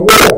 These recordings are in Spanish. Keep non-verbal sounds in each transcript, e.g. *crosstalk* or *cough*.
war.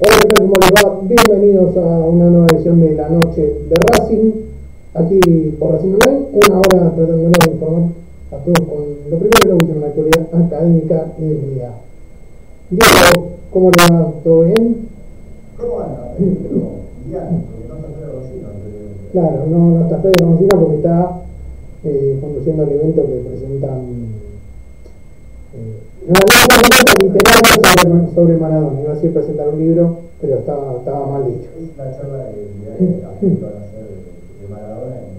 ¿Cómo les va? Bienvenidos a una nueva edición de la noche de Racing, aquí por Racing Online, una hora tratando de informar a todos con lo primero y lo último en la actualidad académica del día. Diego, ¿cómo le va? ¿Todo bien? ¿Cómo anda? Bien, porque no está Pedro. Claro, no, no está Pedro Rocino porque está eh, conduciendo el evento que presentan eh, no, no, no, no, sobre Maradona, iba a decir presentar un libro pero estaba, estaba mal dicho. Es la charla de, de, de, de Maradona en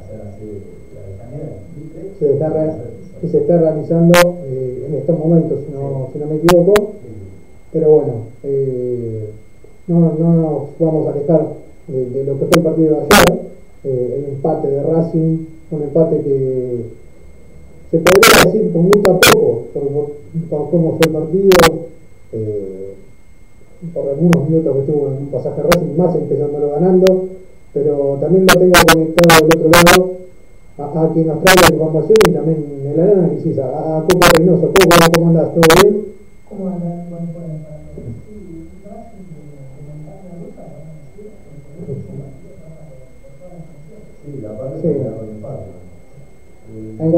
hacer así la Se está, que se está realizando eh, en estos momentos, si no, si no me equivoco. Pero bueno, eh, no, no nos vamos a alejar de, de, lo que fue el partido de ayer, eh, el empate de Racing, un empate que se podría decir con gusto a poco por, por, cómo fue el partido. Eh, por algunos minutos que estuvo en un pasaje Racing, más empezándolo ganando, pero también lo tengo conectado del otro lado a, a quien nos trae la información y también el análisis, a, a Copa Reynoso. ¿Cómo, ¿Cómo andás? ¿Todo bien? ¿Cómo andás? Sí, la parte sí. En,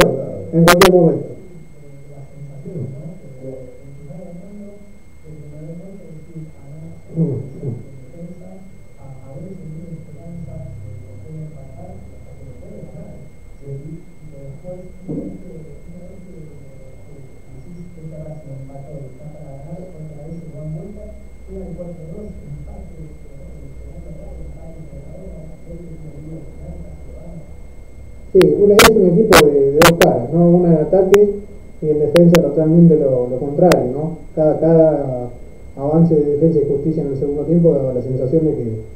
en cualquier momento. Sí, es un equipo de, dos caras, ¿no? Una en ataque y en defensa totalmente lo, contrario, ¿no? Cada, cada avance de defensa y justicia en el segundo tiempo daba la sensación de que,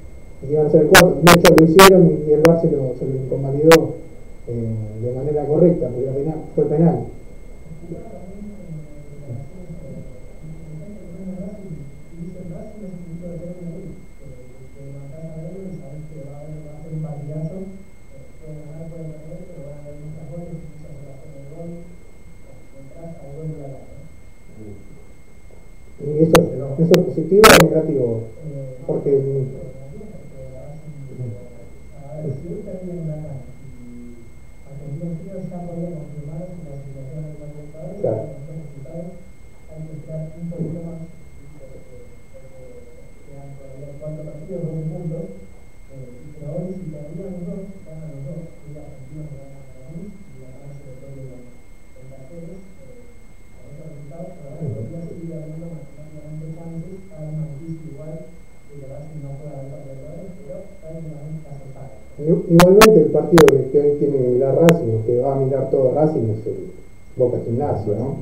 iban a ser cuatro. De hecho lo hicieron y, el Barça se lo, se inconvalidó eh, de manera correcta, porque penal, fue penal. Positivo negativo? Porque. Va a mirar todo Racing, es el Boca Gimnasio, ¿no?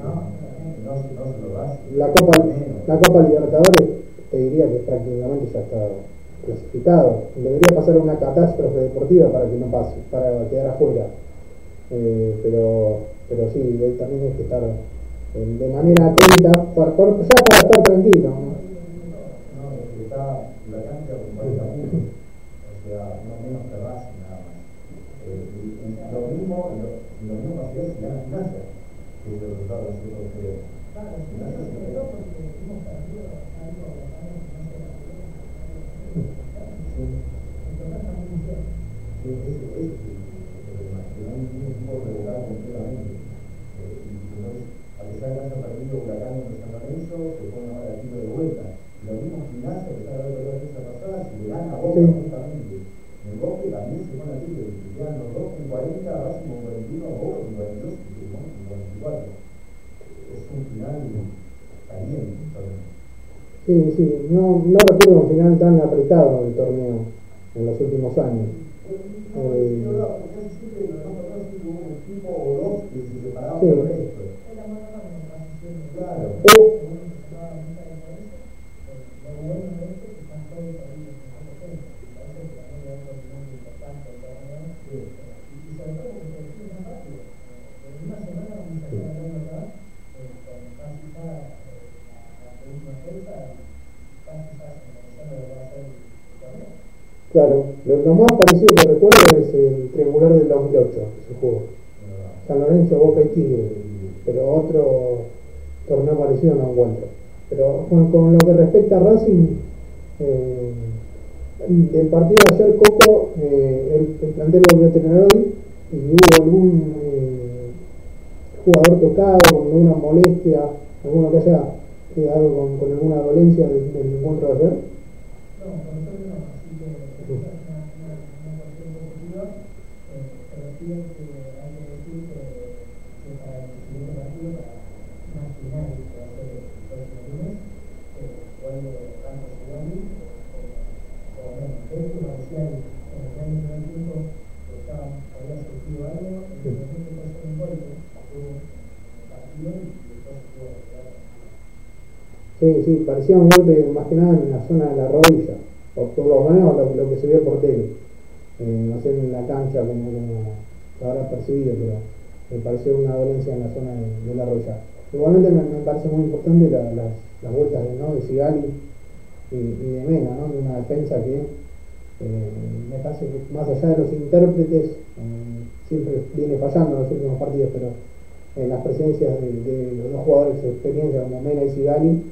La Copa, la Copa Libertadores te diría que prácticamente ya está clasificado. Debería pasar una catástrofe deportiva para que no pase, para quedar afuera. Eh, pero, pero sí, también hay que estar eh, de manera atenta, para, para, ya para estar tranquilo. ¿no? *laughs* Sí, pero claro, sí, porque... Claro, porque hemos perdido algo, no, no recuerdo un final tan apretado en el torneo en los últimos años. Eh, no, porque casi siempre los dos torneos siempre hubo un equipo o dos que se separaban sí. del resto. Claro. O, Claro, lo, más parecido que recuerdo es el triangular del 2008, ese juego. San Lorenzo, Boca y Tigre, pero otro torneo parecido no encuentro. Pero con, lo que respecta a Racing, eh, del partido de ayer Coco, eh, el, plantel volvió a tener hoy y hubo algún eh, jugador tocado, con alguna molestia, alguno que haya quedado con, con alguna dolencia del, del encuentro de ayer. No, una, una, una cuestión positiva, eh, pero sí es que hay que decir que, que para el siguiente partido, para una final que va a ser el próximo lunes, eh, vuelve tanto Giovanni o menos. De hecho, Marcial en el año primer tiempo estaba, había surgido algo, y de repente fue hacer un golpe, tuvo un partido y después se pudo retirar. Sí, sí, parecía un golpe más que nada en la zona de la rodilla por lo menos lo, que se vio por tele. Eh, no sé en la cancha como, como habrá percibido, pero me pareció una dolencia en la zona de, la roya. Igualmente me, me, parece muy importante la, las, vueltas de, ¿no? de Sigali y, y, de Mena, ¿no? de una defensa que eh, me parece que más allá de los intérpretes, eh, siempre viene fallando en los últimos partidos, pero en las presencias de, de, los dos jugadores de experiencia como Mena y Sigali,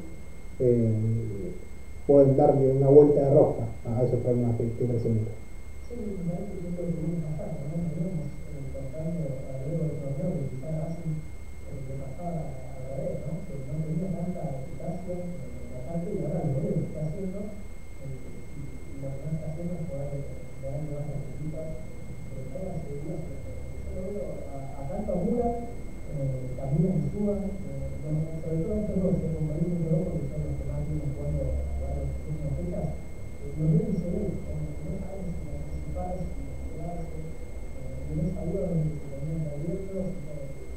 eh, pueden darle una vuelta de rosca a esos problemas que, que presentan. Sí, me parece que es lo que viene pasando, ¿no? Venimos contando alrededor del torneo que quizás hacen de pasada a la vez, ¿no? Que no tenía tanta eficacia en la parte y ahora lo que está haciendo y lo que no está haciendo es poder darle más necesitas pero todas las seguridad yo lo veo a, a tanto Mura eh, también en Suba eh, sobre todo estos dos, el compañero de dos porque son los que más vienen jugando los niños se ven, como no saben si participar, si quedarse, en esa ayuda donde se tenían abiertos,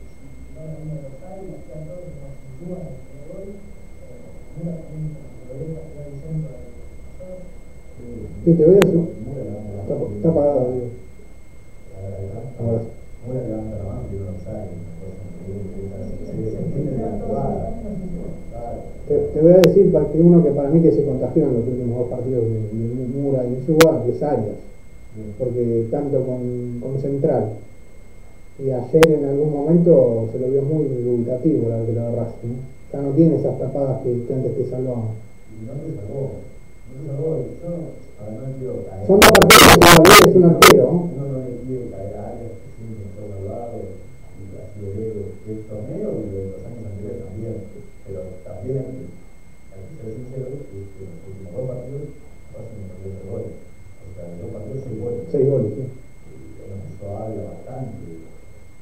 si van a una local y hacían todo como se suban al que hoy, mira también lo ves hacia el centro de Sí, te voy a decir. Está, está apagado, digo. Ahora sí. Ahora levanta la mano y uno no sabe. Se entiende la jugada. Te, te, voy a decir para que uno que para mí que se contagió en los últimos dos partidos de, de Mura y Suba es Arias, porque tanto con, con, Central y ayer en algún momento se lo vio muy dubitativo la que lo agarraste, ¿no? ya no tiene esas tapadas que, que antes te salvaban. No te salvó, no te salvó, yo además quiero caer. Son dos partidos que es un arquero, ¿no? No, no le quiere caer a Arias, que siempre está al lado, y lo veo del torneo y de los años anteriores también pero también hay que, hay que ser sincero que, que los últimos dos partidos pasan en los goles. O sea, en dos partidos seis goles. Seis goles, sí. Eso habla bastante.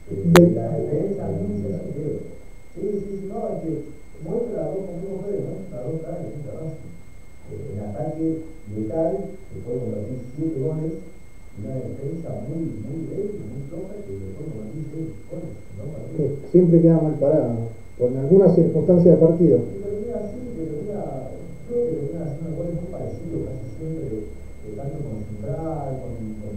De la defensa también se la creo. Sí, sí, sí, no, es que muestra las dos, como fue, ¿no? Las dos caras de Racing. Eh, en ataque letal, que puede convertir siete goles, y una defensa muy, muy débil, muy floja, que le puede convertir seis goles. ¿no? Siempre queda mal parado por alguna circunstancia de partido. Pero mira, sí, pero mira, creo que venía haciendo goles muy parecidos casi siempre, de, de tanto Central, con, con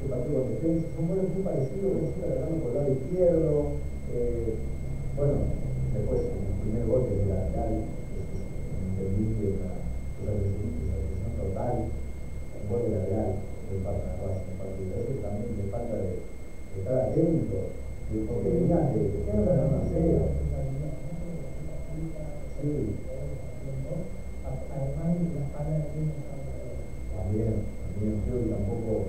el partido con defensa, son goles muy parecidos, siempre agarrando por el lado izquierdo. Eh, bueno, después el primer gol es la Real, es entendible, una cosa de decisión total, un gol de la Real, de de la en partido. Eso también le falta de, de estar atento, porque venía de, de, de una cera. Sí. También, feo tampoco,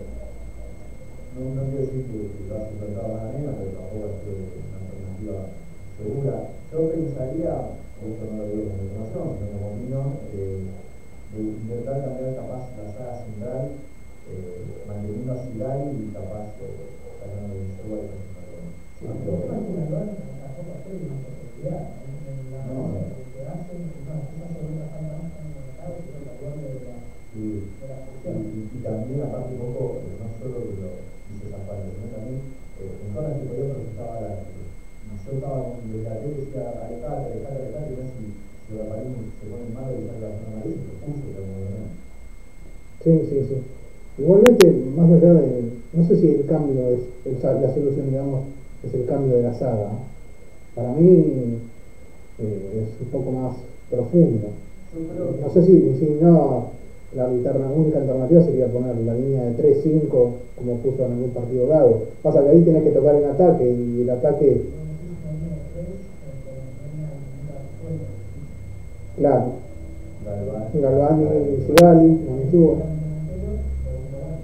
no, no quiero decir que, que lo has encontrado nada menos, pero tampoco es que una alternativa segura. Yo pensaría, esto no lo digo como información, sino como eh, de intentar cambiar capaz la saga central, eh, manteniendo a y capaz eh, de y Sí, pero una Y, también, aparte, un poco, no solo de lo dice San sino también eh, en zonas que podía la Yo estaba en la tele y decía, alejate, alejate, alejate, y no si, si el aparismo se pone malo y saca la nariz, lo puso, no. Sí, sí, sí. Igualmente, más allá de, no sé si el cambio es, la solución, digamos, es el cambio de la saga. Para mí eh, es un poco más profundo. No sé si, si no la única alternativa sería poner la línea de 3-5 como puso en algún partido Gago. Pasa que ahí tienes que tocar en ataque y el ataque... Claro. Galvani, Sigali,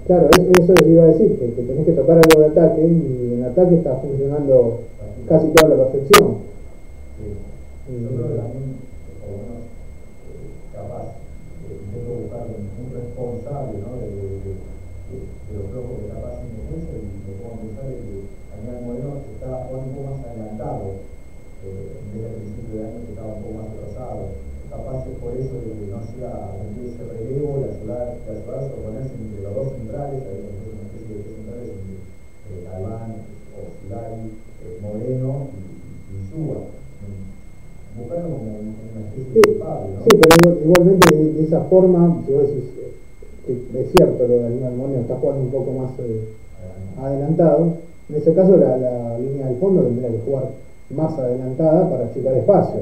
Claro, eso les iba a decir, que, tenés que tocar algo de ataque y en ataque está funcionando casi toda la perfección. Sí intento buscar un, responsable ¿no? de, de, de, de, los flojos que pasando en defensa y me pongo a pensar que Daniel Moreno estaba un poco más adelantado eh, vez del principio de año que estaba un poco más atrasado. Capaz es por eso de que no hacía cumplir ese relevo y ayudar, a ponerse entre los dos centrales, hay una especie de tres centrales entre eh, Galván, eh, Moreno y, y Suba buscarlo como una especie de padre, ¿no? Sí, pero igualmente de, esa forma, si vos decís que es cierto lo de Daniel está jugando un poco más eh, adelantado, en ese caso la, la, línea del fondo tendría que jugar más adelantada para achicar espacio.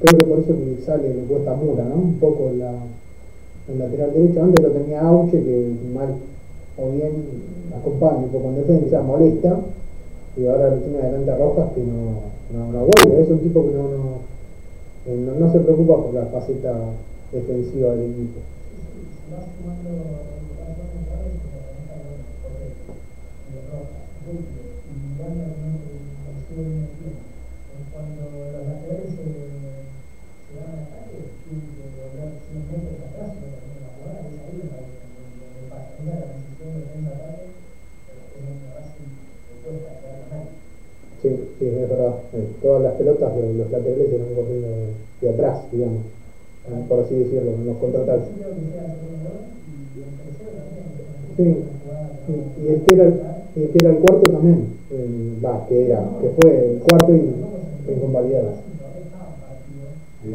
Creo que por eso que sale le cuesta Mura, ¿no? Un poco la, el lateral derecho. Antes lo tenía Auche, que mal o bien acompaña un poco en defensa, molesta, y ahora lo tiene adelante Rojas que no, no, vuelve. Es un tipo que no, no, no, se preocupa por la faceta defensiva del equipo. Sí, es verdad. Eh, todas las pelotas de los laterales eran corriendo de, atrás, digamos, eh, por así decirlo, en los contraataques. Sí, y, que era el, que era el cuarto también, va, que era, que fue el cuarto y inconvalidado. Sí,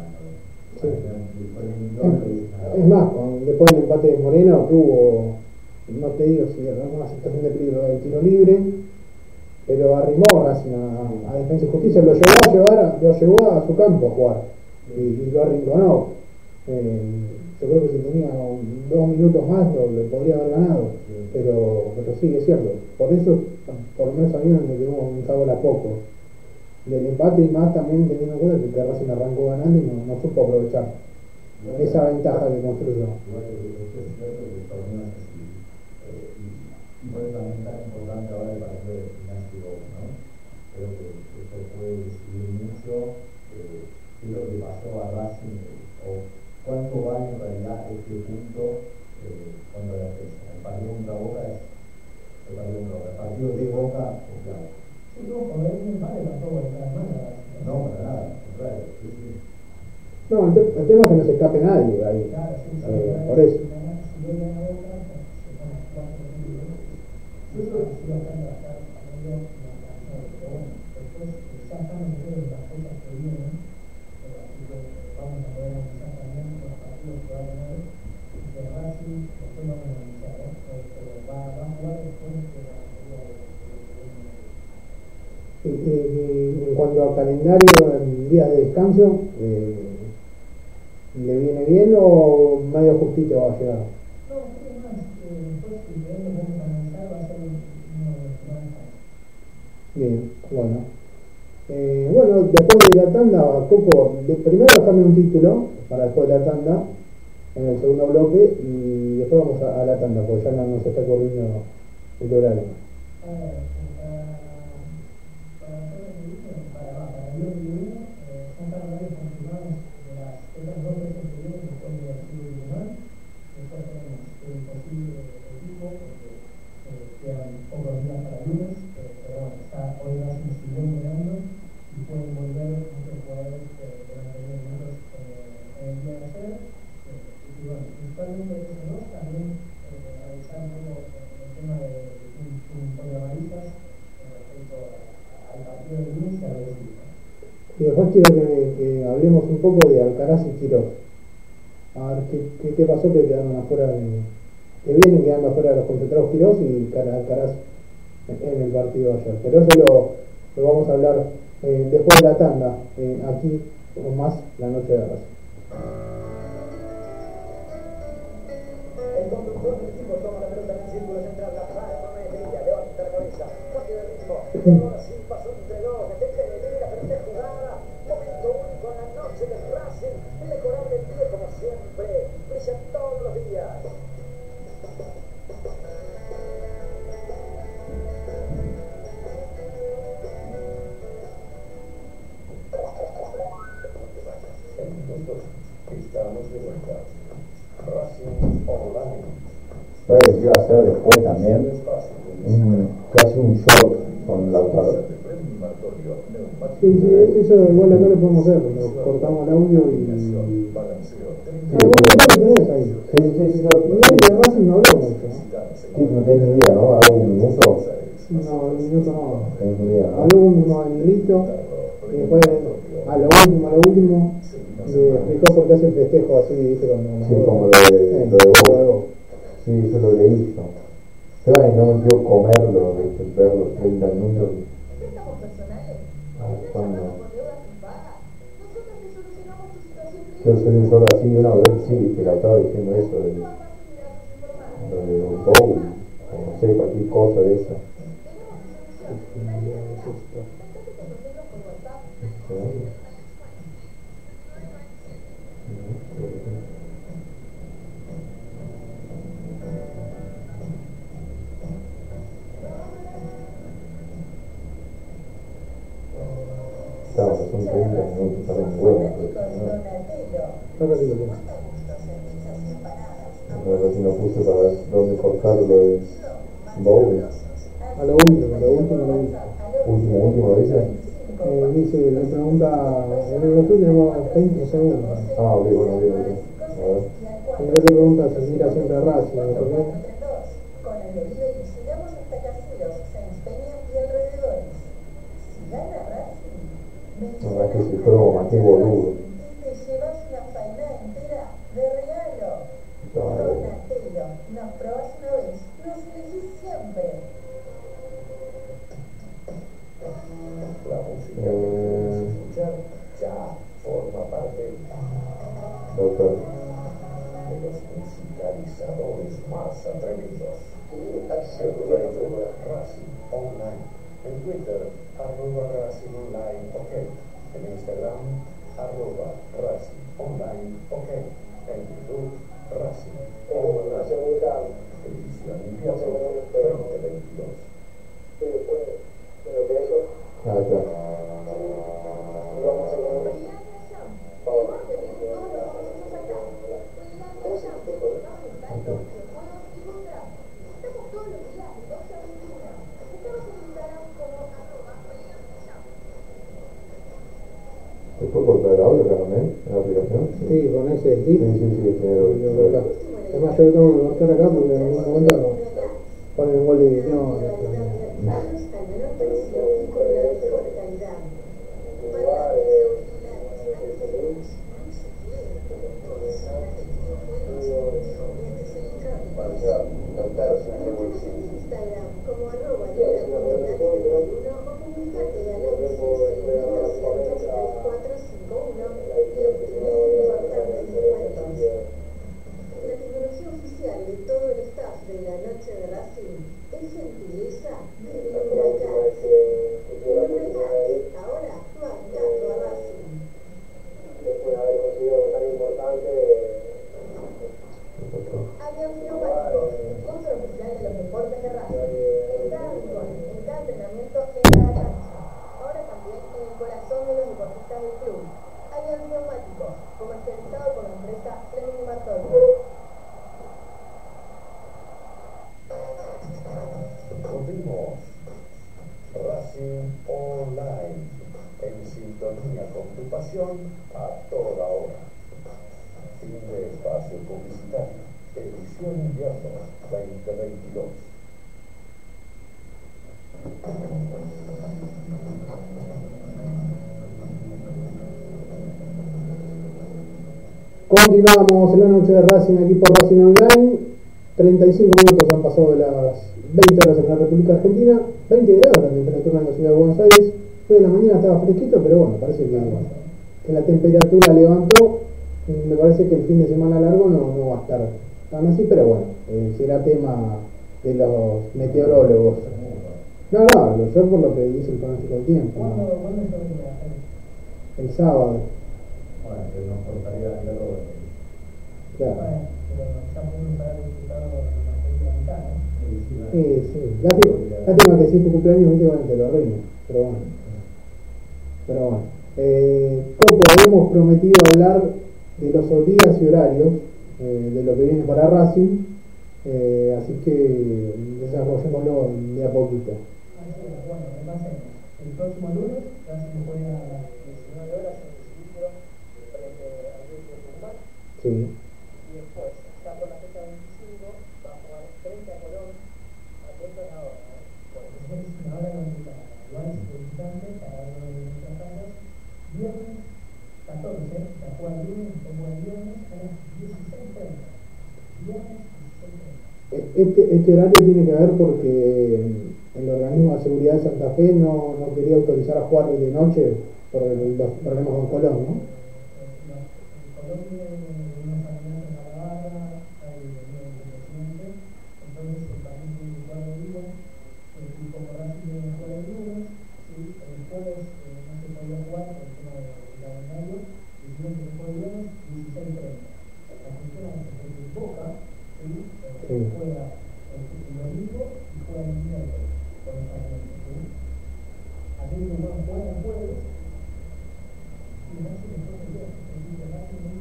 después del empate de Moreno tuvo, no te digo si una situación de peligro del tiro libre, pero arrimó a, Defensa y Justicia, lo llevó a llevar, lo llevó a su campo a jugar y, lo arrinconó. Eh, yo creo que si tenía dos minutos más lo, le podría haber ganado, pero, pero sí, es cierto. Por eso, por lo menos a mí me quedó un sabor a poco del empate y más también teniendo en cuenta que Racing arrancó ganando y no, no supo aprovechar esa ventaja que construyó. Que es cierto que torneos así, eh, y, por eso también es tan importante ahora el partido de gimnasio, ¿no? Creo que eso puede decidir mucho eh, qué es lo que pasó a Racing o cuánto vale en realidad este punto eh, cuando la defensa. El partido contra Boca es el partido contra Boca. El partido de Boca es clave. No, para nada, el, te- el tema es que no se escape nadie ahí. Claro, sí, sí. Eh, por eso. Si no Y, y- y en cuanto a calendario en días de descanso, eh, ¿le viene bien o medio justito va a llegar? No, creo más que después si queremos vamos a analizar va a ser fáciles. Bien, bueno. Eh, bueno, después de la tanda, Coco, de, primero déjame un título para después de la tanda, en el segundo bloque, y después vamos a, a la tanda, porque ya no nos está corriendo el horario ver, para, para hacer el video, para, va, para el día que viene, eh, ya están horarios confirmados de las otras dos veces que vienen después de Brasil y Uruguay. Después tenemos el posible equipo, porque eh, quedan pocos días para el lunes, eh, pero bueno, está, hoy Racing siguió entrenando y pueden volver muchos jugadores que que han tenido minutos eh, en el día de ayer. Eh, y bueno, principalmente esos dos también eh, analizar un poco eh, el tema de un, un pollo amarillas con respecto a- al partido de lunes y a la visita. Y después quiero que, que hablemos un poco de Alcaraz y Quirós. A ver qué, qué, qué pasó que quedaron afuera de, que vienen quedando afuera de los concentrados Quirós y Cara- Alcaraz en, el partido ayer. Pero eso lo, lo vamos a hablar eh, después de la tanda, eh, aquí o más la noche de Racing. El conductor del equipo toma la pelota en el círculo central, la para con Medella, levanta la cabeza, cambio de ritmo, sí, eso igual acá lo podemos hacer, lo cortamos el audio y... balanceo, vos vos lo tenés ahí. Sí, sí, sí, El audio de Racing no habló mucho. ¿no? Sí, no tenés ni idea, ¿no? Hago un minuto, No, después a lo último, a lo último, le explicó por qué hace el festejo así, ¿viste? Cuando Sí, como lo de. Boca. Sí, yo lo leí yo. No me comerlo, ¿viste? ver los 30 minutos. Personales. Ah, ¿Estás ¿cuándo? llamando por deudas impagas? Nosotros te solucionamos tu situación Yo soy un solo así, una vez sí, viste, la estaba diciendo eso de, lo de Bow, o no sé, cualquier cosa de esa. Si lo puse para ver dónde cortar lo de Bowie. A lo último, a lo último, a lo último. Último, último, dice. Eh, dice, le pregunta, en el otro tenemos 20 segundos. Ah, ok, bueno, ok, ok. A ver. En el otro pregunta si mira siempre a Racing, ¿no? No, es que si más que boludo. Faena entera de regalo. Claro. Donatello, nos probás una vez, nos elegís siempre. La música que queremos escuchar ya forma parte de los musicalizadores más atrevidos. Dueño de Racing Online. En Twitter, arroba Racing Online OK. En Instagram, arroba Racing Online OK. En YouTube, Racing Online. edición invierno 2022. Ah, ya. ¿Se puede cortar el audio, Carmen, en la aplicación? Sí, con ese Sí, sí. sí, sí, tiene Yo lo- acá. Además yo lo tengo que cortar acá porque en algún momento no ponen un gol de no, no, Instagram como arroba libre.cat71 o comunicate al 11-800-3451 y obtener importantes descuentos. La tecnología oficial de todo el staff de la noche de Racing es gentileza de Lubracat. Lubracat, ahora bancando a Racing. Allianz Neumáticos, sponsor oficial de los deportes de Racing. En cada rincón, en cada entrenamiento, en cada cancha. Ahora también en el corazón de los deportistas del club. Allianz Neumáticos, comercializado por la empresa Fleming Bartoli. Volvimos. Racing Online. En sintonía con tu pasión a toda hora. Fin de espacio publicitario. Edición invierno 2022. Continuamos en la noche de Racing aquí por Racing Online. 35 minutos han pasado de las 20 horas en la República Argentina. 20 grados la temperatura en la ciudad de Buenos Aires. Hoy en la mañana estaba fresquito, pero bueno, parece que, que la temperatura levantó. Me parece que el fin de semana largo no, no va a estar tan así, pero bueno, eh, será tema de los meteorólogos. No, no, yo por lo que dice el pronóstico del tiempo. ¿Cuándo, ¿no? El sábado, Bueno, que nos dedo. claro. Bueno, pero ya pudimos haber disfrutado de la película mitad, ¿no? Sí, sí. Lástima, lástima que si es tu cumpleaños últimamente lo arruino. Pero bueno. Pero bueno. Eh, Coco, habíamos prometido hablar de los días y horarios eh, de lo que viene para Racing. eh, así que desarrollémoslo de a poquito. Bueno, repasemos. El próximo lunes, Racing juega a las 19 horas en el cilindro frente al Club de Tucumán. Sí. Y después, ya por la fecha 25, va a jugar frente a Colón. Atento a la hora, ¿eh? Porque es una hora complicada. Igual es visitante para uno de nuestras casas. Viernes 14, la juega el lunes, se juega el viernes a las 16.30. Viernes 16.30. Este, este horario tiene que ver porque el organismo de seguridad de Santa Fe no, no quería autorizar a jugar de noche por los problemas con Colón, ¿no? Colombia unos alimentos a la barra, hay el presidente, entonces el partido tiene que jugar el día, el equipo Racing tiene que jugar el lunes, ¿sí? el jueves eh, no se podía jugar por el tema del calendario, y el siguiente se juega el viernes, 16.30. La cuestión es que el Boca, ¿sí? Eh, Sí. juega el, el domingo y juega el miércoles con el partido, ¿sí? Aquel que juega juega el jueves, y Racing después el viernes, es decir, que Racing es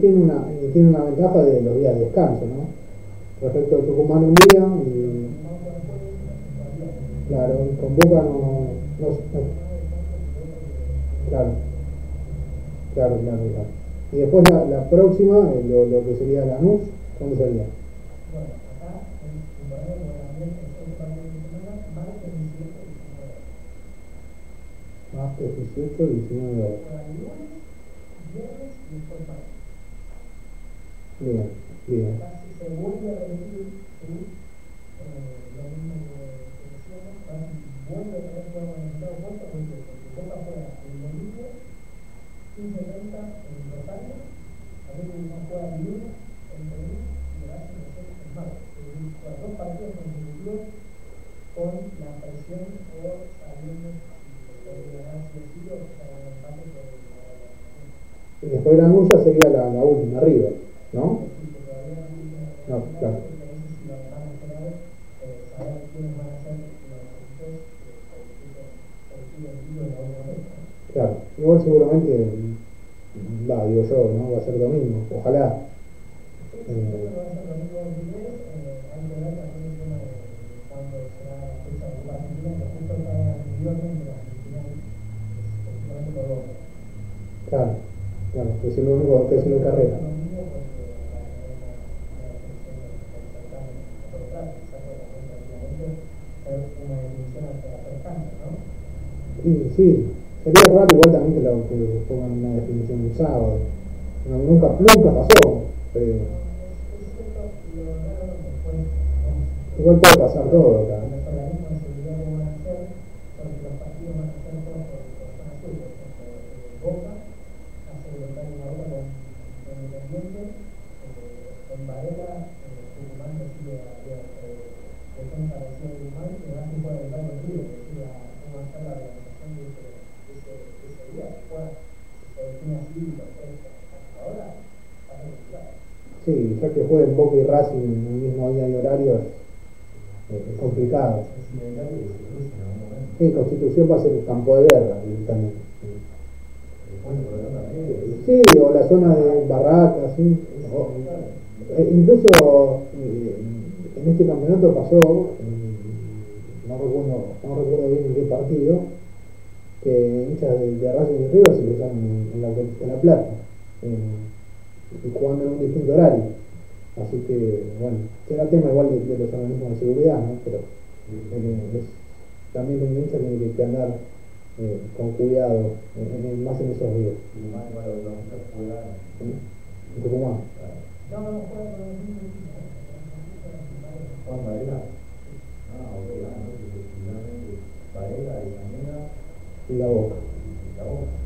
Tiene una, eh, tiene una ventaja de los días de descanso, ¿no? Respecto de Tucumán un día y claro, con Boca no, no, no- claro, claro, claro, claro. Y después la, la próxima, eh, lo, lo que sería Lanús, ¿cuándo sería? Bueno, acá en el horario de la mesa, el partido de semana, martes 18 y 19 Martes 18, 19 horas. Juega el lunes, viernes y después martes. Bien, bien. Casi se vuelve a repetir, ¿sí? Lo mismo que que decíamos, casi vuelve a tener juego en el mercado puesto, porque Boca juega el domingo, 15.30 en Rosario, también no juega el lunes en Perú y el martes. Es decir, juega dos partidos consecutivos con la presión o sabiendo si puede ganar si o sí o que sea un empate por el y después Granulla sería la, la última River, ¿no? No, claro. Claro, igual seguramente, va, digo yo, ¿no? Va a ser domingo, ojalá. Eh, Claro, claro, que es único que es una carrera. Sí, sería raro igual también que, lo, que pongan una definición un sábado. No, nunca, nunca pasó. Eh, igual puede pasar todo acá. Jueguen Boca y Racing en el mismo día y horario es, es complicado. Sí, Constitución va a ser el campo de guerra directamente. Sí, o la zona de Barracas, eh, incluso eh, en este campeonato pasó, eh, no, recuerdo, bien en qué partido, que hinchas de, de Racing y River se cruzaron en, en, la, en La Plata. Eh, jugando en un distinto horario. Así que, bueno, será tema igual de, de los organismos de seguridad, ¿no? Pero eh, es, también el hincha tiene que, andar eh, con cuidado, más en esos días. Y más los dos juegan En Tucumán. No, no, Juan Varela. Ah, ok, ah, no, Varela y Y la boca. y la boca.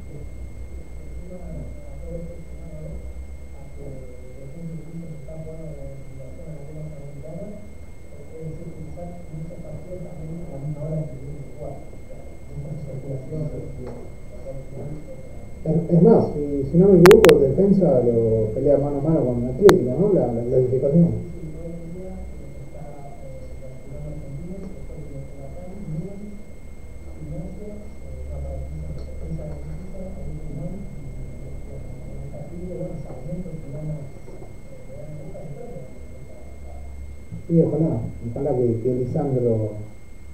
Es, es más, si, no me equivoco, defensa lo pelea mano a mano con Atlético, ¿no? La, la clasificación. Y ojalá, ojalá que, que Lisandro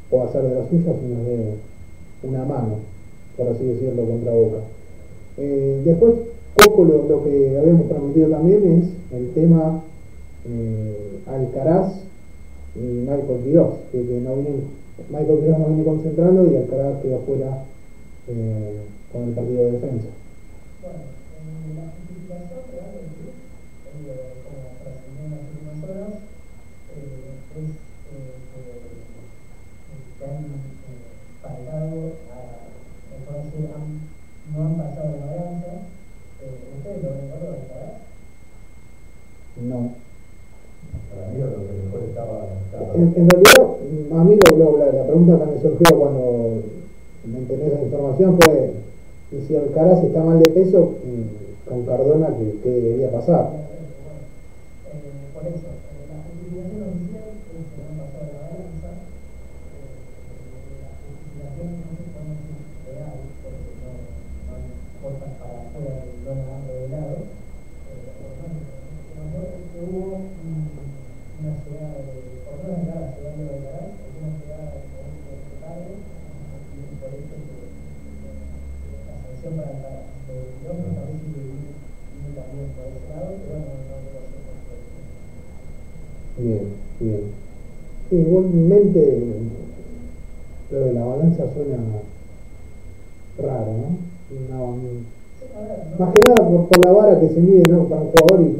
pueda hacer de las suyas y nos dé una mano, por así decirlo, contra Boca. Eh, después, poco lo, lo, que habíamos prometido también es el tema eh, Alcaraz y Michael Quiroz, que, que, no viene, Michael Quiroz no viene concentrando y Alcaraz quedó fuera eh, con el partido de defensa. Bueno, en la justificación del club, como trascendió en las últimas horas, eh, es eh, que han pagado a, entonces han, no han pasado la balanza. Eh, ¿Ustedes lo ven valor Alcaraz? No. Para mí lo que mejor estaba. estaba En, en realidad, a mí lo, lo, la, la, pregunta que me surgió cuando me enteré esa información fue y si Alcaraz está mal de peso, con Cardona, ¿qué, qué debería pasar? Eh, por eso, eh, la justificación oficial es que no han pasado la balanza. Eh, la justificación no se puede decir real, porque no, no hay cosas para afuera que no la han revelado. Eh, por lo menos, es que hubo un, una llegada de, por lo menos la llegada de Alcaraz, una llegada de diferentes secretarios, y por eso que la sanción para Alcaraz. Yo me parece que viene también por ese lado, pero no, no lo sé por qué. Bien, bien. Sí, igualmente, lo de la balanza suena raro, ¿no? no Sí, a ver, no, más que nada por, la vara que se mide ¿no? para un jugador y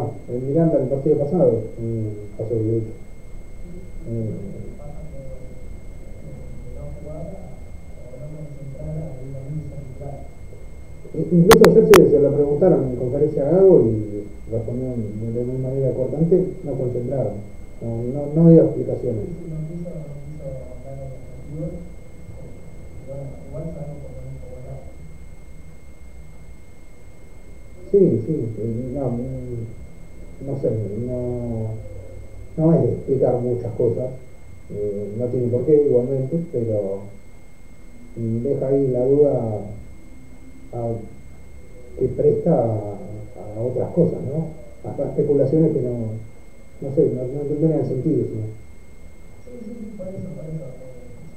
acá en Miranda en el partido pasado, pasó el eh, Incluso ayer se, se, lo preguntaron en conferencia a Gago y respondieron de una manera cortante, no concentraron, no, no, no dio explicaciones. Sí, sí, no, no sé, no, no es de explicar muchas cosas, eh, no tiene por qué igualmente, pero deja ahí la duda que presta a, otras cosas, ¿no? A, especulaciones que no, no sé, no, no tendrían sentido. ¿sí? sí, sí, por eso, por eso.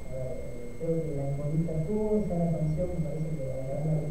A ver, eh, creo que la entrevista tuvo, ya la canción, me parece que la verdad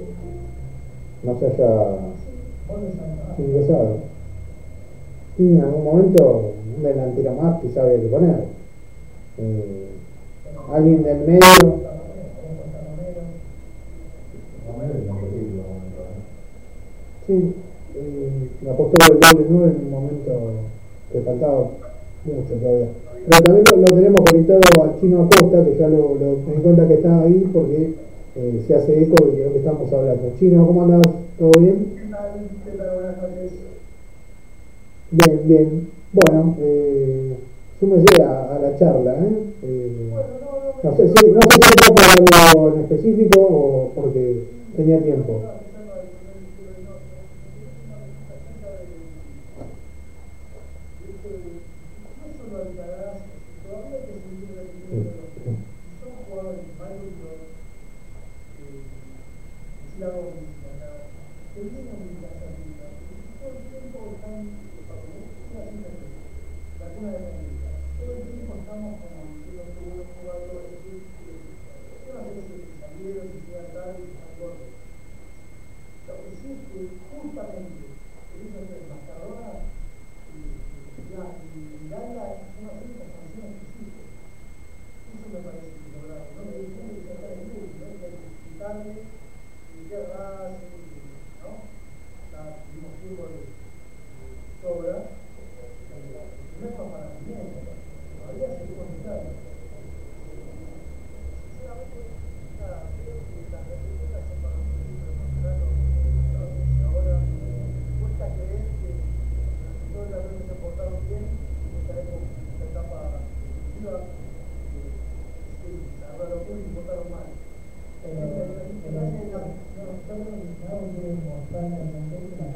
no se haya ingresado. Y en algún momento un delantero más quizá había que poner. Eh, alguien del medio. Sí, eh, apostó por el doble 9 en un momento que faltaba mucho todavía. Pero también lo, tenemos conectado al Chino Acosta, que ya lo, lo me di cuenta que está ahí porque eh, se hace eco de lo que estamos hablando. Chino, ¿cómo andás? ¿Todo bien? Bien, bien. Bueno, eh, súmese a, la charla, ¿eh? eh no sé si, no sé si fue por algo en específico o porque tenía tiempo. Thank you.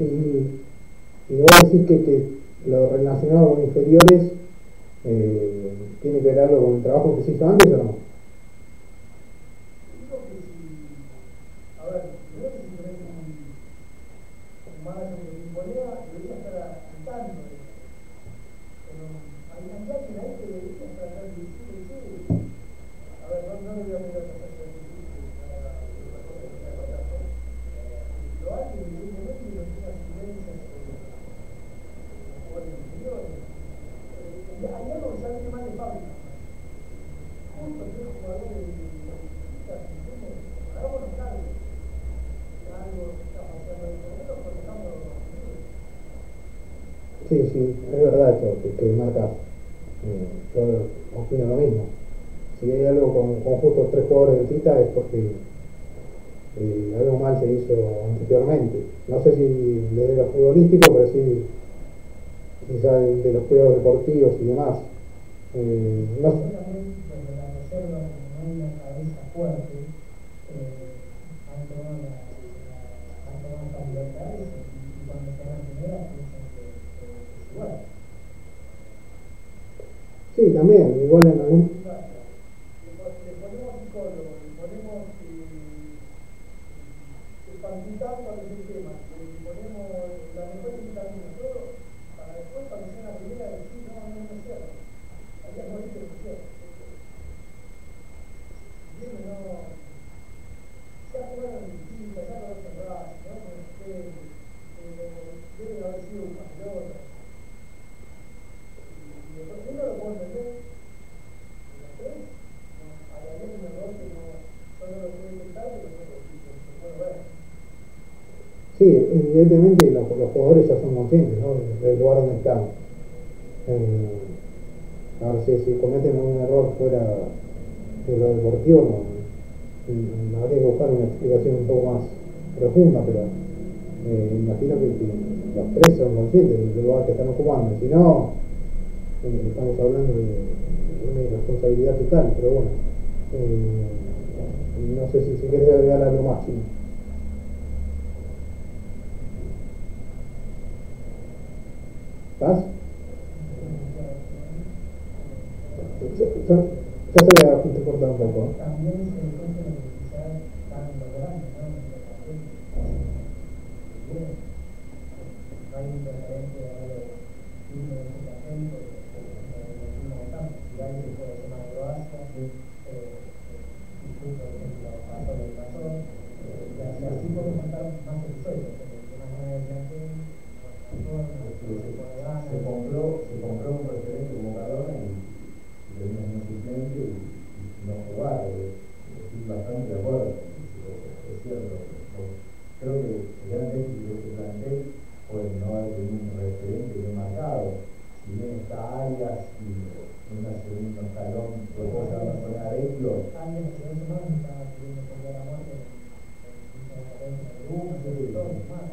Y, y, y vos decís que, que lo relacionado con inferiores eh, tiene que ver algo con el trabajo que se hizo antes o no? Digo que si, a ver, primero que si tenés un, un manager que te imponía, deberías estar al tanto de eso. Pero hay cantidad que la gente debería estar al tanto de decirle, che, a ver, no, no le voy a meter a pasar de para la otra cosa que sea contacto. Pero alguien evidentemente no tiene asistencias sobre los jugadores inferiores. Eh, hay algo que sale mal de fábrica. Justo tres jugadores de hagámonos cargo de algo que está pasando ahí con ellos, porque estamos Sí, sí, es verdad eso que, marcas. Eh, yo opino lo mismo. Si hay algo con, con justo tres jugadores de Tita es porque eh, algo mal se hizo anteriormente. No sé si de lo futbolístico, pero sí quizá de, los juegos deportivos y demás. Eh, no sé. Sí, también, igual en algún, Le pon- le ponemos psicólogo, le ponemos eh, el palpitante para ese tema, le ponemos la mejor vitamina, todo, para después cuando sea la primera decir, no, no, no es cierto. Había no es cierto. Bien, no. Ya jugaron distintas, ya lo cerradas, ¿no? Con ustedes, eh, deben haber sido un patriota. Y después uno lo puedo entender. Y después, no, hay ahí un error que no, yo no lo puedo detectar, pero no lo, lo puedo ver. Sí, evidentemente los, jugadores ya son conscientes ¿no? del lugar donde están. Eh, a ver si, si cometen un error fuera de lo deportivo, no, no- habría que buscar una explicación un poco más profunda, pero eh, imagino que, los tres son conscientes del lugar que están ocupando. Si no, eh, estamos hablando de, una irresponsabilidad total, pero bueno, no sé si, si querés agregar algo más. Chino. ¿Estás? Ya, se había un poco. También se. No hay porque el tema no es de aquel, no es de Se, se pone ganas, se compró, se compró un referente como Maradona y, y tenía un suplente y, y no jugar. eh, Estoy bastante de acuerdo, es cierto. Yo Creo que el gran éxito de este plantel fue no haber tenido un referente bien marcado. Si bien está Arias y en un segundo escalón, lo puedo llamar con Arezzo, Años de dos semanas estaba queriendo pelear a muerte en en la academia de Luna, y todo, y más.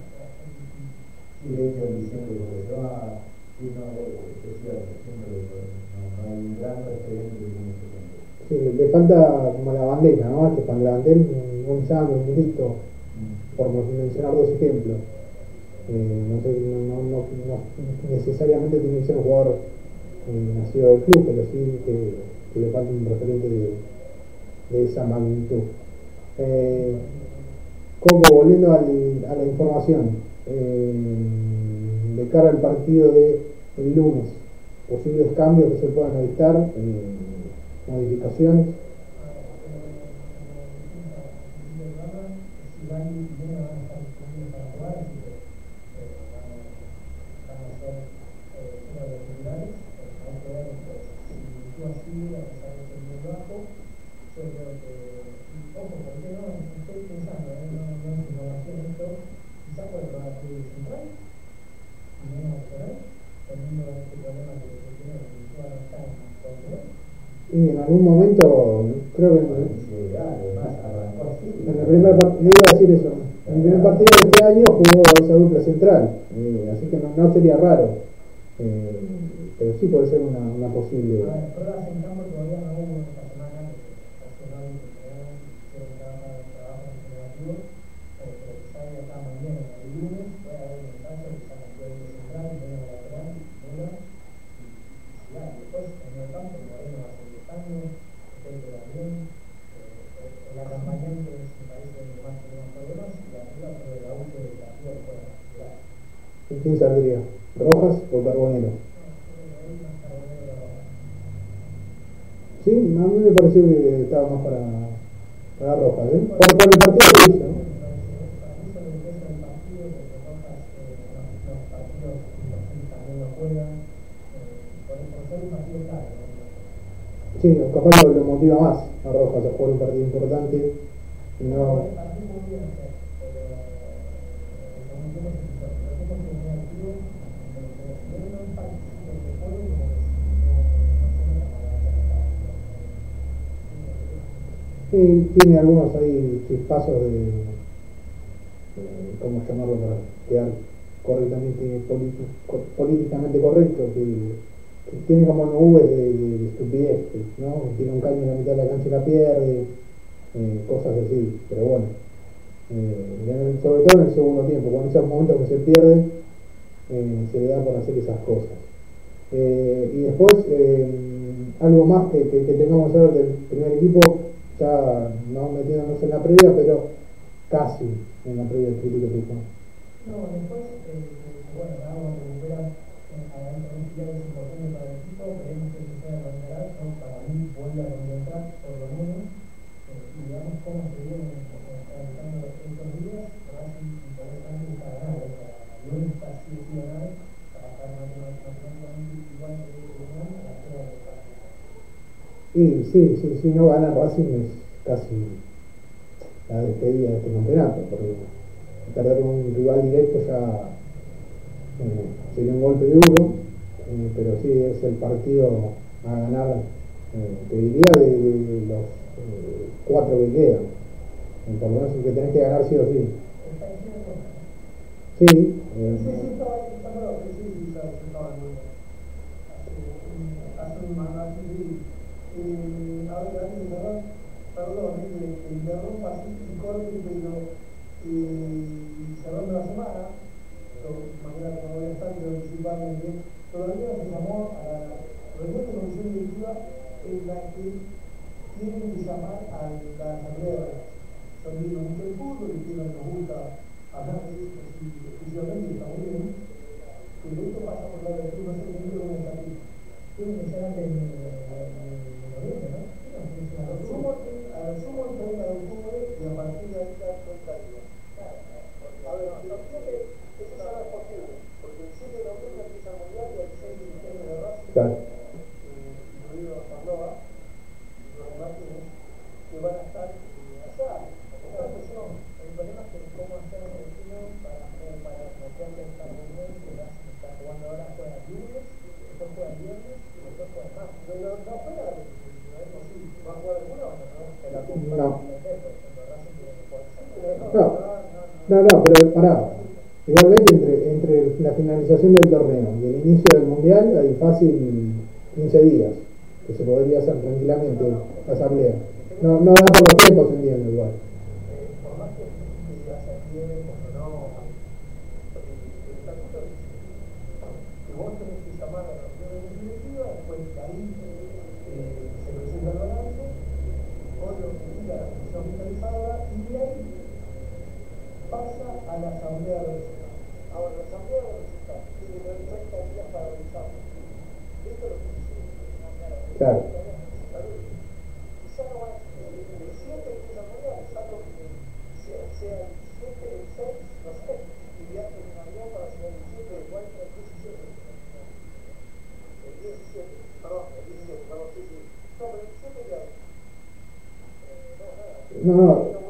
y de hecho en diciembre porque se va, sí, no, es cierto, siempre lo digo, no, no hay un gran referente que tiene este plantel. Sí, le falta como la para el plantel, un Gonzalo, un Milito, por mencionar dos ejemplos. Eh, no, sé, no, no, no, no necesariamente tiene que ser un jugador eh, nacido del club, pero sí que, que le falta un referente de, de esa magnitud. Eh, como volviendo al- a la información, de cara al partido de el lunes, posibles cambios que se puedan evitar, modificaciones. Si van y vienen van a estar disponibles para jugar, así que eh, van a, van a ser eh, uno de los titulares. Eh, hay que ver pues, si tú así, a pesar de ser muy bajo, yo creo que, y, ojo, porque no, estoy pensando, eh, no, no es información esto, quizás puede probar tu central, y menos lateral, teniendo este problema que tiene. Y en algún momento, creo que Sí, además arrancó así. en el primer partido, iba a decir eso, en el primer partido de este año jugó esa dupla central, eh, así que no, no sería raro, eh, pero sí puede ser una, una posible. A ver, pruebas en campo todavía no hubo esta semana, porque personal que tenemos hicieron trabajo, trabajo negativo, eh, pero quizá de acá mañana, el lunes, puede haber una ¿Quién saldría? ¿Rojas o Carbonero? Sí, a mí me pareció que estaba más para, para Rojas, ¿eh? Por, por el partido que hizo, ¿no? Sí, capaz lo, motiva más a Rojas a jugar un partido importante. No, tiene algunos ahí chispazos de, de- ¿cómo llamarlo para quedar correctamente políticamente correcto? Que, tiene como nubes de, de, de estupidez, ¿no? Tiene un caño en la mitad de la cancha y la pierde, eh, cosas así, pero bueno. Eh, sobre todo en el segundo tiempo, con esos momentos que se pierde, eh, se le da por hacer esas cosas. Eh, y después, eh, algo más que, que, que tengamos que saber del primer equipo, ya no metiéndonos en la previa, pero casi en la previa del crítico tipo. No, después, eh, bueno, Bravo recupera eh, un pilar importante para el equipo, creemos que se puede para mí vuelve a concentrar por lo menos, eh, y veamos cómo se viene realizando estos días, Racing interesante está ganar, o sea, el lunes está sí o sí ganar, para estar matemáticamente igual que el Unión a la prueba del partido. Y sí, sí, si no gana Racing es casi la despedida de este campeonato, porque perder un rival directo ya sería un golpe duro, eh, pero sí es el partido a ganar, eh, te diría, de, los eh, cuatro que quedan. Por lo menos que tenés que ganar sí o sí. Sí, Sí, eh, sí, estaba ahí, está claro, sí, sí, sí, estaba estaba un- hace un mandato, sí. Eh, a ver, antes de perdón, que interrumpa así y corte, pero cerrando la semana, yo mañana como voy a estar, todavía se llamó a la reunión de comisión directiva en la que tienen que llamar a la asamblea son bien mucho el fútbol y que nos gusta hablar de esto exclusivamente, está muy bien, pasa por la lectura, no sé qué salir. Tiene que noviembre, ¿no? A lo sumo, a sumo el 30 de octubre y a partir de ahí cada 30 días. A ver, los siete, eso ya no es posible, porque el 7 de noviembre empieza el mundial y el 6 de diciembre de Racing, claro. eh, incluido Pandora y los Martínez, que van a estar eh, allá. Esta cuestión, el problema es que cómo hacer el destino para, como para meterle esta reunión que Racing está jugando ahora, juega el lunes, después juega el viernes y después juega el martes. No, no, no juega la definitiva, ¿eh? No, sí, va a jugar alguno o no, no, que la Copa No. Libertadores, por ejemplo, Racing tiene que jugar esa. Pero no, No. no, no, no. No, pero pará. Igualmente entre, entre la finalización del torneo y el inicio del mundial hay fácil 15 días que se podría hacer tranquilamente la asamblea. No, no da por los tiempos, entiendo igual. Eh, comisión fiscalizadora y de ahí pasa a la asamblea de resultados. Ahora, la asamblea de resultados tiene que tener 30 días para revisarlo. Esto es lo que dice. Claro. Y ya no va a el 7 empieza el mundial, salvo que sea, sea el 7, el 6, no sé, y viaje en avión para llegar el 7, igual que el 17. El 17, perdón, el 17, perdón, sí, sí. No, pero el 17 ya es. Eh, no, nada. No, no,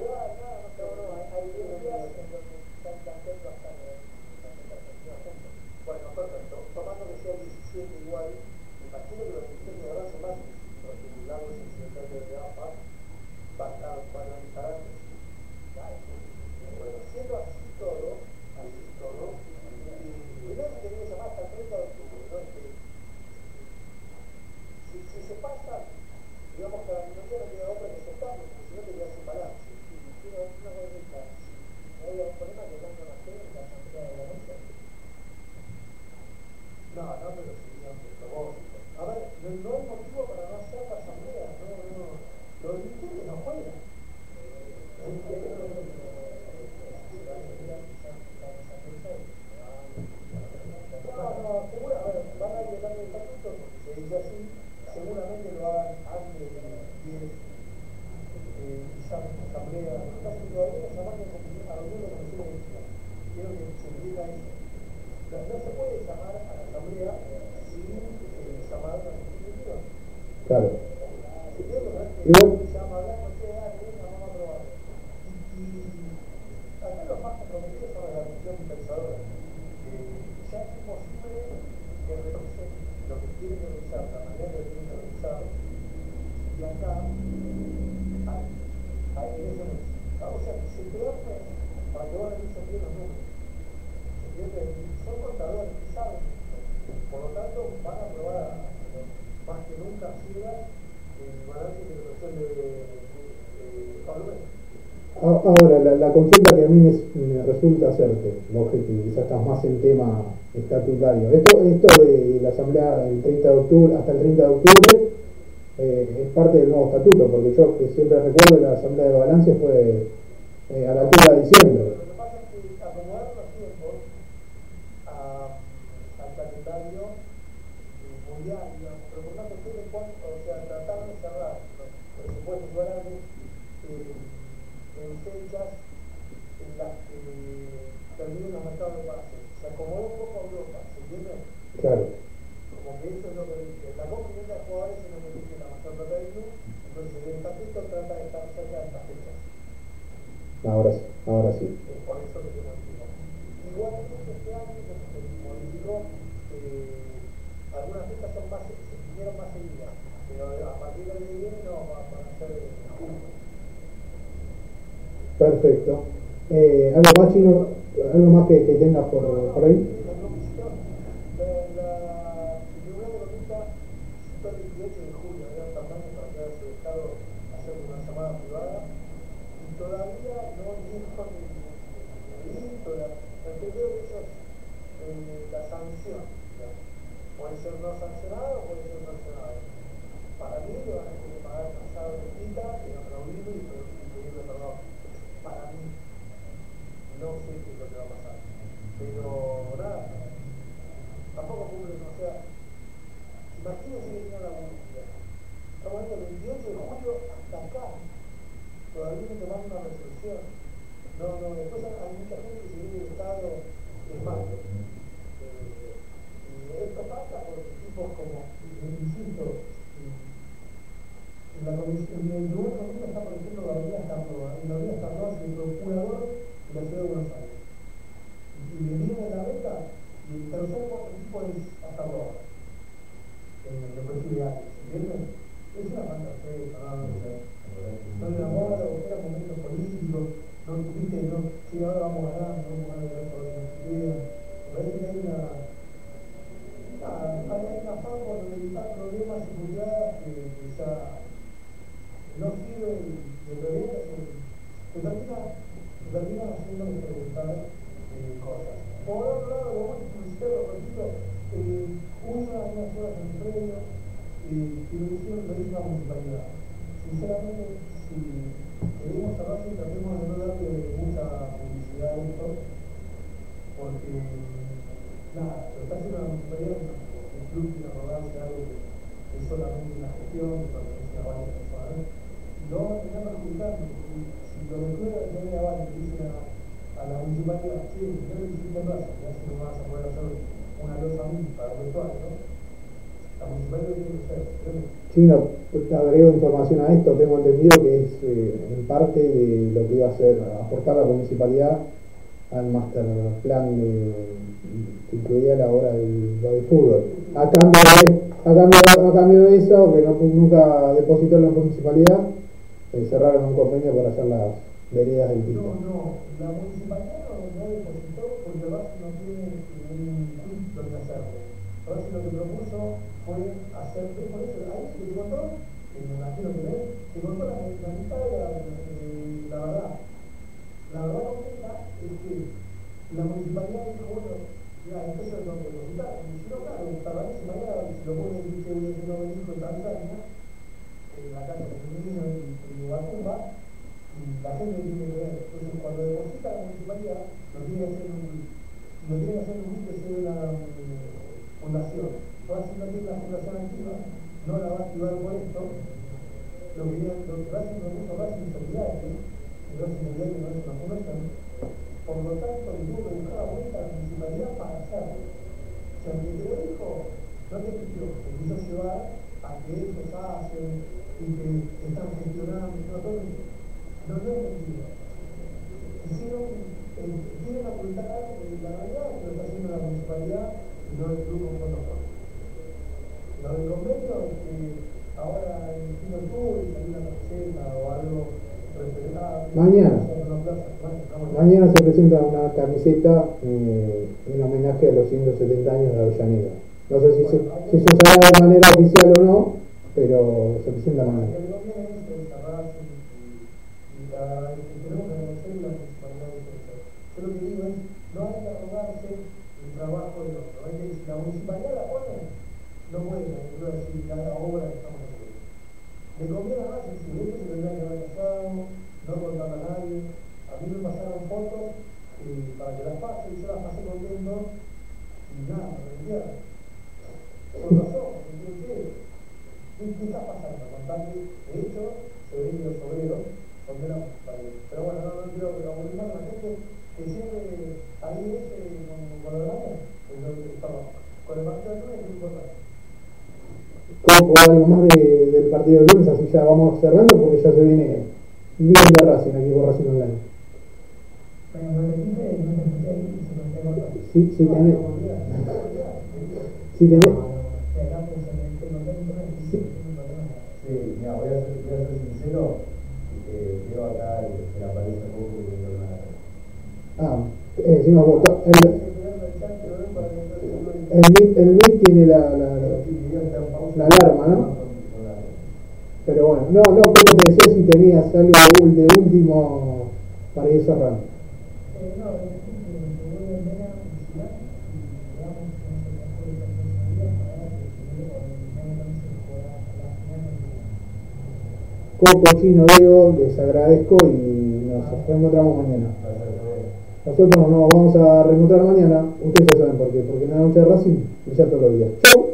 resulta hacerte, vos que quizás estás más en tema estatutario. Esto, esto de la asamblea el 30 de octubre, hasta el 30 de octubre, eh, es parte del nuevo estatuto, porque yo que siempre recuerdo que la asamblea de balance fue eh, a la altura de diciembre. Lo que pasa es que acomodar los tiempos a- al calendario eh, mundial, digamos, pero por tanto tiene cuánto, o sea, tratar de cerrar los presupuestos dólares eh, en fechas en las que terminen los mercados de base. Se acomodó un poco a Europa, ¿se entiende? Claro, Como que eso es lo que dice. La compra de jugadores es lo que dice la mayor parte del club, entonces el estatuto trata de estar cerca de estas fechas. ahora sí, ahora sí. Es por eso que se modificó. Igualmente este año se se modificó, eh, algunas fechas son más, se vinieron más seguidas, pero a partir del año que viene no va- van a ser en junio. Perfecto. Eh, ¿Algo más, que, que tengas por, por ahí? La comisión, la, la el Tribunal Económica citó el 28 de julio, había Fernández para que haya su estado hacer una llamada privada y todavía no dijo ni el delito, la, el que creo que eso es la sanción. digamos. Puede ser no sancionado o puede ser sancionado. Para mí no sé qué es lo que va a pasar. Pero nada, tampoco cumple, o sea, imagínense que tiene la publicidad. Estamos hablando del 28 de julio hasta acá. Todavía no tomamos una resolución. No, no, después hay mucha gente que se vive en estado de mal. Eh, y esto pasa porque tipos como, insisto, en la comisión, en el está, por ejemplo, Gabriela Estarroa. Gabriela Estarroa es el procurador la ciudad de Buenos Aires. Y le viene la beca y el tercer tipo es Estarroa. En el presidiario, ¿entienden? Es una fantasía, no, no sé. No le amor, era momentos políticos, no viste, no, sí, ahora vamos a ganar por la idea. Me parece que hay una, nada, hay una forma de evitar problemas y seguridad que, que ya no sirve y de verdad se termina, se termina haciendo preguntar eh, cosas. Por otro lado, lo más publicitario, repito, eh, usa unas horas en premio eh, y lo hicieron lo hizo la municipalidad. Sinceramente, si queremos cerrar, sí, tratemos de no darle mucha publicidad a esto, porque nada, lo está haciendo la municipalidad, el club tiene arrogancia algo que es solamente una gestión, que pertenece a varias personas, y lo vamos a terminar perjudicando, porque si lo de club de de aval le dicen a, a la municipalidad, sí, yo le dije en raza, ya si no vas a poder hacer una losa a mí para el vestuario, la municipalidad tiene que ser, ¿entiendes? Chino, te agrego información a esto, tengo entendido que es eh, en parte de lo que iba a hacer, aportar la municipalidad al master plan de, que incluía la hora del, lo del fútbol. A cambio de, a cambio, a cambio de eso, que no, nunca depositó la municipalidad, eh, cerraron un convenio para hacer las veredas del No, Pico. no, la municipalidad no, no depositó porque Racing no tiene un club donde hacerlo. Racing lo que propuso fue hacer, es por eso, ahí se te contó, que me imagino que ves, te contó la, la mitad de la, la verdad. La verdad completa es que la municipalidad dijo, bueno, mira, entonces lo que depositar, y si no, claro, si mañana se lo pone el que no me dijo en Tanzania, en la cancha de niño y Ubacumba, y la gente tiene que ver. Entonces, cuando deposita la municipalidad, lo tiene que hacer un, lo tiene que hacer un que sea una eh, fundación. Racing no tiene una fundación activa, no la va a activar por esto. Lo que, lo que Racing propuso Racing Solidario, y Racing Solidario no es una fundación, por lo tanto, le tuvo que buscar la vuelta a la municipalidad para hacerlo. O sea, que te lo dijo, no te pidió, te quiso llevar a que ellos hacen y que están gestionando, no todo eso. No, no es. Hicieron, eh, quieren ocultar que la realidad es que lo está haciendo la municipalidad y no el club con los inconvenientes que ahora en el Juventud y hay una camiseta o algo referente Mañana. Mañana se presenta una camiseta eh, en homenaje a los 170 años de Avellaneda. No sé si, bueno, se, si se usará de manera oficial o no, pero se presenta mañana. Yo lo que digo es, no hay que robarse el trabajo del otro. La municipalidad la pone no puede, no decir cada obra que estamos haciendo. Le conviene más si esto se tendría que haber pasado, no contar a nadie. A mí me pasaron fotos eh, para que las pase y yo las pasé corriendo y nada, me vendieron. Con razón, ¿qué, ¿qué, ¿qué está pasando? Contame, de hecho, se ven los obreros, son menos Pero bueno, no, no quiero aburrir a la gente que siempre ahí es eh, con, con lo demás, perdón, con el partido de lunes es importante. ¿Cómo algo más de, del partido de lunes? Así ya vamos cerrando porque ya se viene bien de Racing aquí por Racing Online. Y y me. Sí, sí, tenés. Sí, tenés. Sí, mira, voy a ser, voy a ser sincero, eh, veo acá que me aparece un poco que no nada. Ah, eh, encima vos, el, el, MIT, el MIT tiene la, la, la, la alarma, ¿no? Pero bueno, no, no, como te decía si tenías algo de último para ir cerrando. Cómo Coco, Chino, Diego, les agradezco y nos reencontramos mañana. Nosotros nos vamos a reencontrar mañana, ustedes ya saben por qué, porque en la noche de Racing brilla todos los días. ¡Chau!